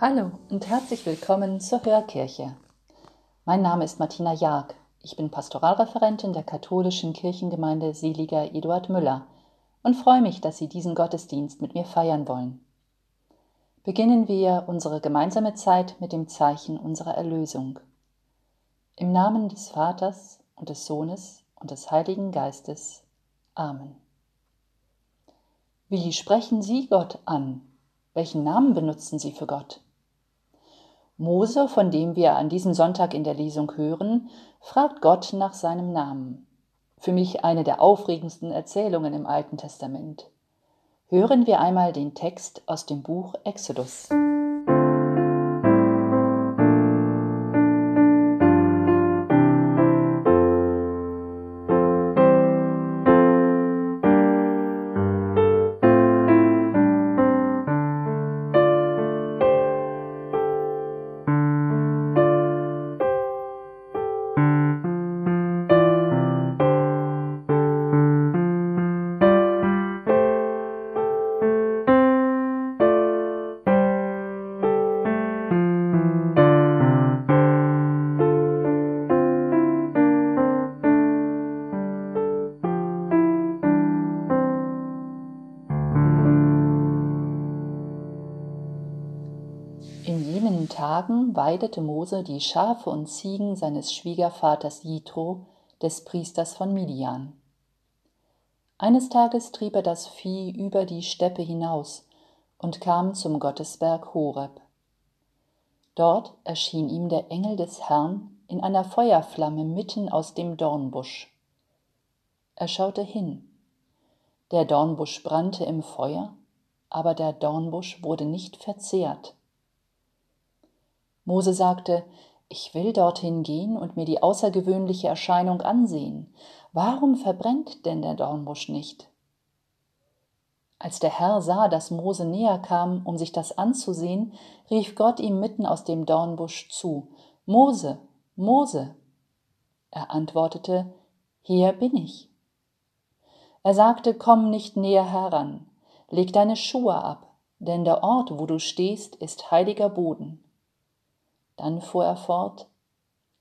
Hallo und herzlich willkommen zur Hörkirche. Mein Name ist Martina Jag. Ich bin Pastoralreferentin der katholischen Kirchengemeinde Seliger Eduard Müller und freue mich, dass Sie diesen Gottesdienst mit mir feiern wollen. Beginnen wir unsere gemeinsame Zeit mit dem Zeichen unserer Erlösung. Im Namen des Vaters und des Sohnes und des Heiligen Geistes. Amen. Wie sprechen Sie Gott an? Welchen Namen benutzen Sie für Gott? Mose, von dem wir an diesem Sonntag in der Lesung hören, fragt Gott nach seinem Namen. Für mich eine der aufregendsten Erzählungen im Alten Testament. Hören wir einmal den Text aus dem Buch Exodus. Tagen weidete Mose die Schafe und Ziegen seines Schwiegervaters Jitro, des Priesters von Midian. Eines Tages trieb er das Vieh über die Steppe hinaus und kam zum Gottesberg Horeb. Dort erschien ihm der Engel des Herrn in einer Feuerflamme mitten aus dem Dornbusch. Er schaute hin. Der Dornbusch brannte im Feuer, aber der Dornbusch wurde nicht verzehrt. Mose sagte, ich will dorthin gehen und mir die außergewöhnliche Erscheinung ansehen. Warum verbrennt denn der Dornbusch nicht? Als der Herr sah, dass Mose näher kam, um sich das anzusehen, rief Gott ihm mitten aus dem Dornbusch zu, Mose, Mose. Er antwortete, Hier bin ich. Er sagte, Komm nicht näher heran, leg deine Schuhe ab, denn der Ort, wo du stehst, ist heiliger Boden. Dann fuhr er fort,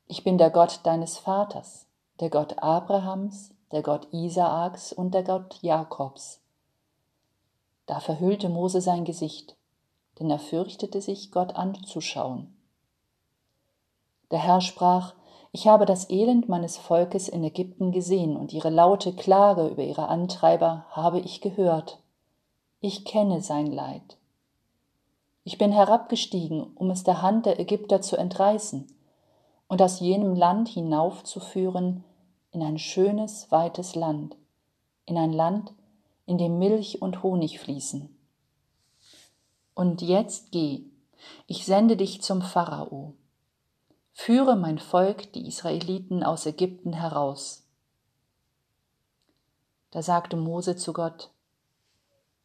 ich bin der Gott deines Vaters, der Gott Abrahams, der Gott Isaaks und der Gott Jakobs. Da verhüllte Mose sein Gesicht, denn er fürchtete sich, Gott anzuschauen. Der Herr sprach, ich habe das Elend meines Volkes in Ägypten gesehen und ihre laute Klage über ihre Antreiber habe ich gehört. Ich kenne sein Leid. Ich bin herabgestiegen, um es der Hand der Ägypter zu entreißen und aus jenem Land hinaufzuführen in ein schönes, weites Land, in ein Land, in dem Milch und Honig fließen. Und jetzt geh, ich sende dich zum Pharao. Führe mein Volk, die Israeliten, aus Ägypten heraus. Da sagte Mose zu Gott,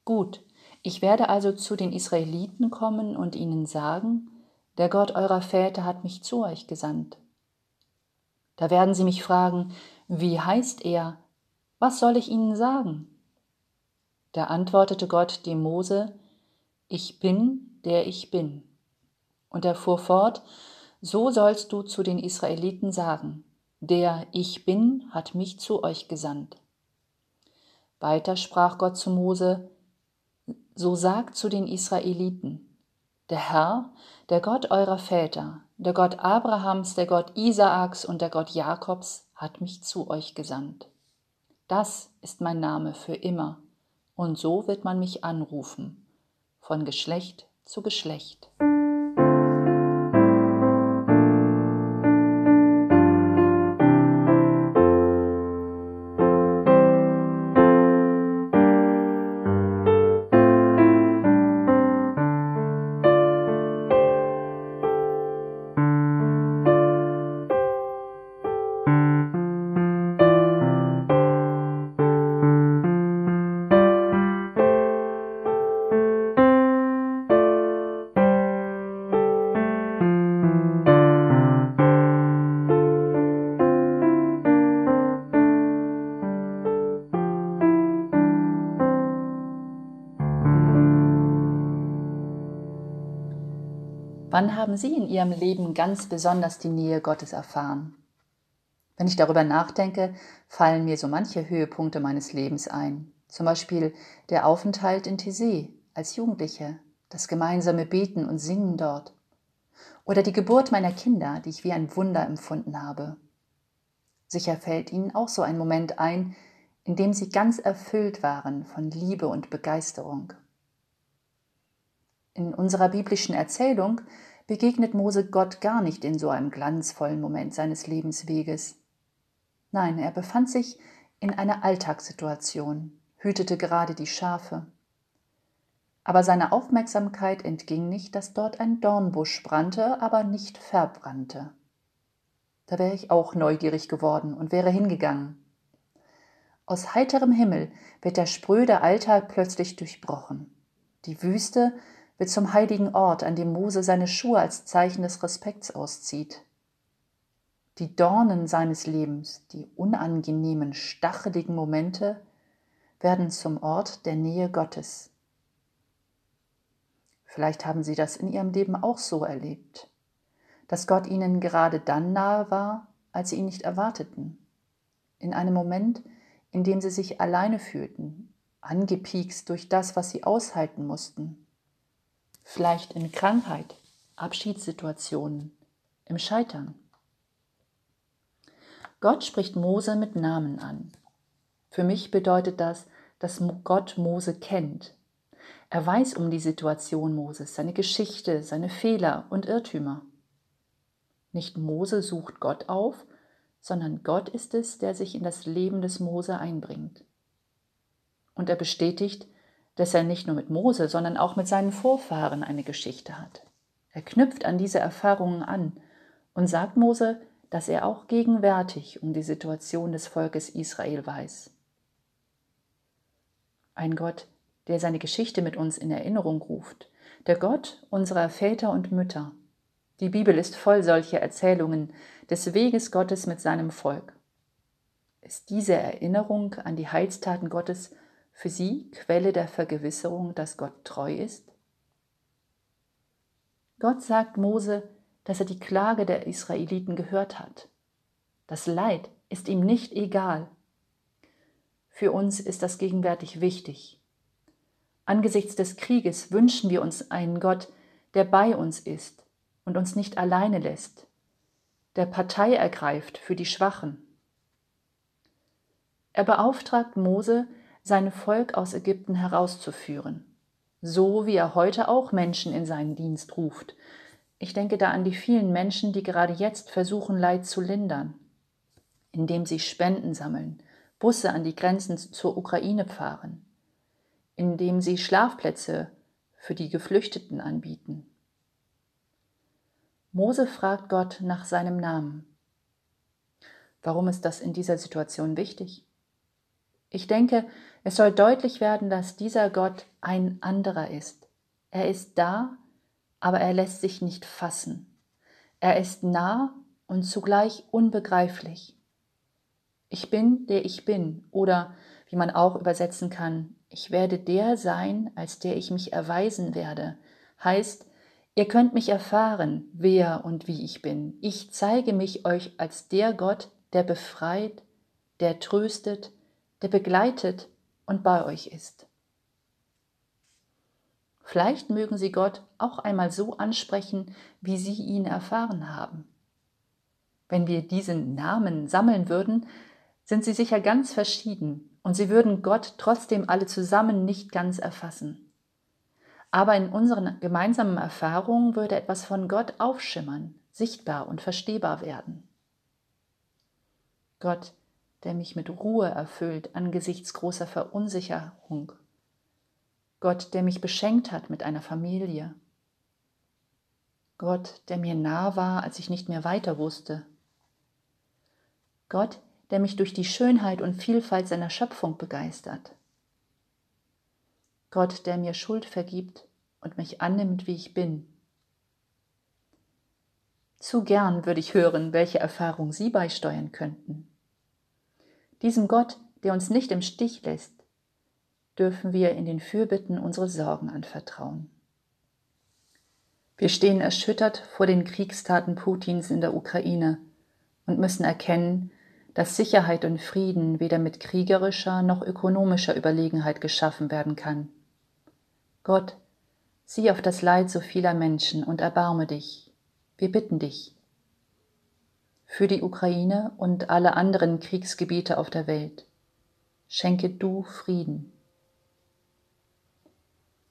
Gut, ich werde also zu den Israeliten kommen und ihnen sagen, der Gott eurer Väter hat mich zu euch gesandt. Da werden sie mich fragen, wie heißt er? Was soll ich ihnen sagen? Da antwortete Gott dem Mose, ich bin, der ich bin. Und er fuhr fort, so sollst du zu den Israeliten sagen, der ich bin hat mich zu euch gesandt. Weiter sprach Gott zu Mose, so sagt zu den Israeliten, der Herr, der Gott eurer Väter, der Gott Abrahams, der Gott Isaaks und der Gott Jakobs hat mich zu euch gesandt. Das ist mein Name für immer, und so wird man mich anrufen, von Geschlecht zu Geschlecht. Wann haben Sie in Ihrem Leben ganz besonders die Nähe Gottes erfahren? Wenn ich darüber nachdenke, fallen mir so manche Höhepunkte meines Lebens ein. Zum Beispiel der Aufenthalt in Tessé als Jugendliche, das gemeinsame Beten und Singen dort. Oder die Geburt meiner Kinder, die ich wie ein Wunder empfunden habe. Sicher fällt Ihnen auch so ein Moment ein, in dem Sie ganz erfüllt waren von Liebe und Begeisterung. In unserer biblischen Erzählung begegnet Mose Gott gar nicht in so einem glanzvollen Moment seines Lebensweges. Nein, er befand sich in einer Alltagssituation, hütete gerade die Schafe. Aber seiner Aufmerksamkeit entging nicht, dass dort ein Dornbusch brannte, aber nicht verbrannte. Da wäre ich auch neugierig geworden und wäre hingegangen. Aus heiterem Himmel wird der spröde Alltag plötzlich durchbrochen. Die Wüste wird zum heiligen Ort, an dem Mose seine Schuhe als Zeichen des Respekts auszieht. Die Dornen seines Lebens, die unangenehmen, stacheligen Momente, werden zum Ort der Nähe Gottes. Vielleicht haben Sie das in Ihrem Leben auch so erlebt, dass Gott Ihnen gerade dann nahe war, als Sie ihn nicht erwarteten, in einem Moment, in dem Sie sich alleine fühlten, angepiekst durch das, was Sie aushalten mussten vielleicht in Krankheit, Abschiedssituationen, im Scheitern. Gott spricht Mose mit Namen an. Für mich bedeutet das, dass Gott Mose kennt. Er weiß um die Situation Moses, seine Geschichte, seine Fehler und Irrtümer. Nicht Mose sucht Gott auf, sondern Gott ist es, der sich in das Leben des Mose einbringt. Und er bestätigt, dass er nicht nur mit Mose, sondern auch mit seinen Vorfahren eine Geschichte hat. Er knüpft an diese Erfahrungen an und sagt Mose, dass er auch gegenwärtig um die Situation des Volkes Israel weiß. Ein Gott, der seine Geschichte mit uns in Erinnerung ruft, der Gott unserer Väter und Mütter. Die Bibel ist voll solcher Erzählungen des Weges Gottes mit seinem Volk. Ist diese Erinnerung an die Heilstaten Gottes für sie Quelle der Vergewisserung, dass Gott treu ist? Gott sagt Mose, dass er die Klage der Israeliten gehört hat. Das Leid ist ihm nicht egal. Für uns ist das gegenwärtig wichtig. Angesichts des Krieges wünschen wir uns einen Gott, der bei uns ist und uns nicht alleine lässt, der Partei ergreift für die Schwachen. Er beauftragt Mose, sein Volk aus Ägypten herauszuführen, so wie er heute auch Menschen in seinen Dienst ruft. Ich denke da an die vielen Menschen, die gerade jetzt versuchen, Leid zu lindern, indem sie Spenden sammeln, Busse an die Grenzen zur Ukraine fahren, indem sie Schlafplätze für die Geflüchteten anbieten. Mose fragt Gott nach seinem Namen. Warum ist das in dieser Situation wichtig? Ich denke, es soll deutlich werden, dass dieser Gott ein anderer ist. Er ist da, aber er lässt sich nicht fassen. Er ist nah und zugleich unbegreiflich. Ich bin, der ich bin, oder wie man auch übersetzen kann, ich werde der sein, als der ich mich erweisen werde, heißt, ihr könnt mich erfahren, wer und wie ich bin. Ich zeige mich euch als der Gott, der befreit, der tröstet, der begleitet und bei euch ist. Vielleicht mögen Sie Gott auch einmal so ansprechen, wie Sie ihn erfahren haben. Wenn wir diesen Namen sammeln würden, sind sie sicher ganz verschieden und sie würden Gott trotzdem alle zusammen nicht ganz erfassen. Aber in unseren gemeinsamen Erfahrungen würde etwas von Gott aufschimmern, sichtbar und verstehbar werden. Gott der mich mit Ruhe erfüllt angesichts großer Verunsicherung. Gott, der mich beschenkt hat mit einer Familie. Gott, der mir nah war, als ich nicht mehr weiter wusste. Gott, der mich durch die Schönheit und Vielfalt seiner Schöpfung begeistert. Gott, der mir Schuld vergibt und mich annimmt, wie ich bin. Zu gern würde ich hören, welche Erfahrung Sie beisteuern könnten. Diesem Gott, der uns nicht im Stich lässt, dürfen wir in den Fürbitten unsere Sorgen anvertrauen. Wir stehen erschüttert vor den Kriegstaten Putins in der Ukraine und müssen erkennen, dass Sicherheit und Frieden weder mit kriegerischer noch ökonomischer Überlegenheit geschaffen werden kann. Gott, sieh auf das Leid so vieler Menschen und erbarme dich. Wir bitten dich. Für die Ukraine und alle anderen Kriegsgebiete auf der Welt. Schenke du Frieden.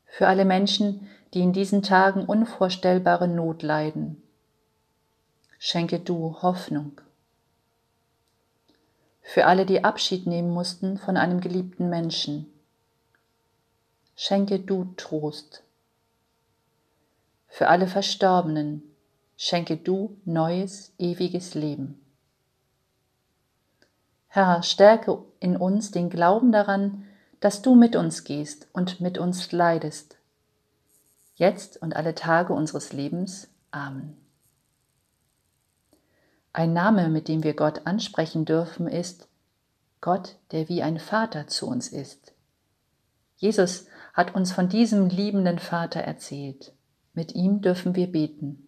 Für alle Menschen, die in diesen Tagen unvorstellbare Not leiden. Schenke du Hoffnung für alle, die Abschied nehmen mussten von einem geliebten Menschen. Schenke du Trost. Für alle Verstorbenen schenke du neues, ewiges Leben. Herr, stärke in uns den Glauben daran, dass du mit uns gehst und mit uns leidest. Jetzt und alle Tage unseres Lebens. Amen. Ein Name, mit dem wir Gott ansprechen dürfen, ist Gott, der wie ein Vater zu uns ist. Jesus hat uns von diesem liebenden Vater erzählt. Mit ihm dürfen wir beten.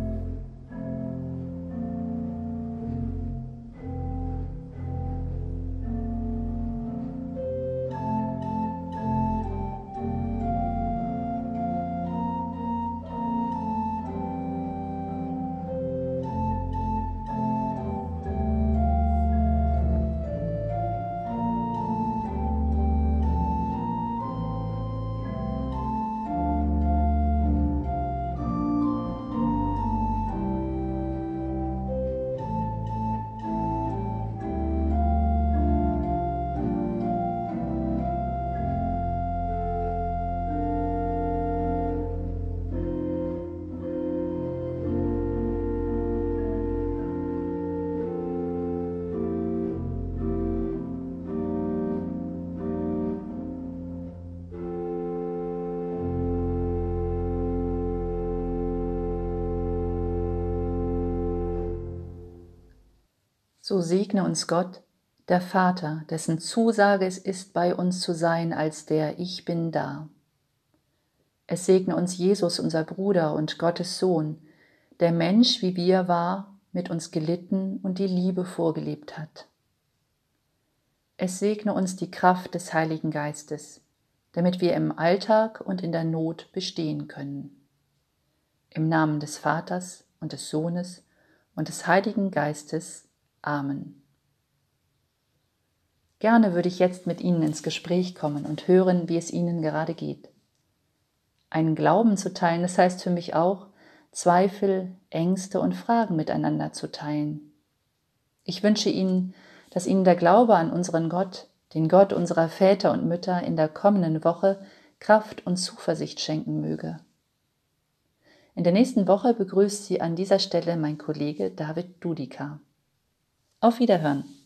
So segne uns Gott, der Vater, dessen Zusage es ist, bei uns zu sein als der Ich bin da. Es segne uns Jesus, unser Bruder und Gottes Sohn, der Mensch wie wir war, mit uns gelitten und die Liebe vorgelebt hat. Es segne uns die Kraft des Heiligen Geistes, damit wir im Alltag und in der Not bestehen können. Im Namen des Vaters und des Sohnes und des Heiligen Geistes. Amen. Gerne würde ich jetzt mit Ihnen ins Gespräch kommen und hören, wie es Ihnen gerade geht. Einen Glauben zu teilen, das heißt für mich auch, Zweifel, Ängste und Fragen miteinander zu teilen. Ich wünsche Ihnen, dass Ihnen der Glaube an unseren Gott, den Gott unserer Väter und Mütter in der kommenden Woche Kraft und Zuversicht schenken möge. In der nächsten Woche begrüßt Sie an dieser Stelle mein Kollege David Dudika. Auf Wiederhören!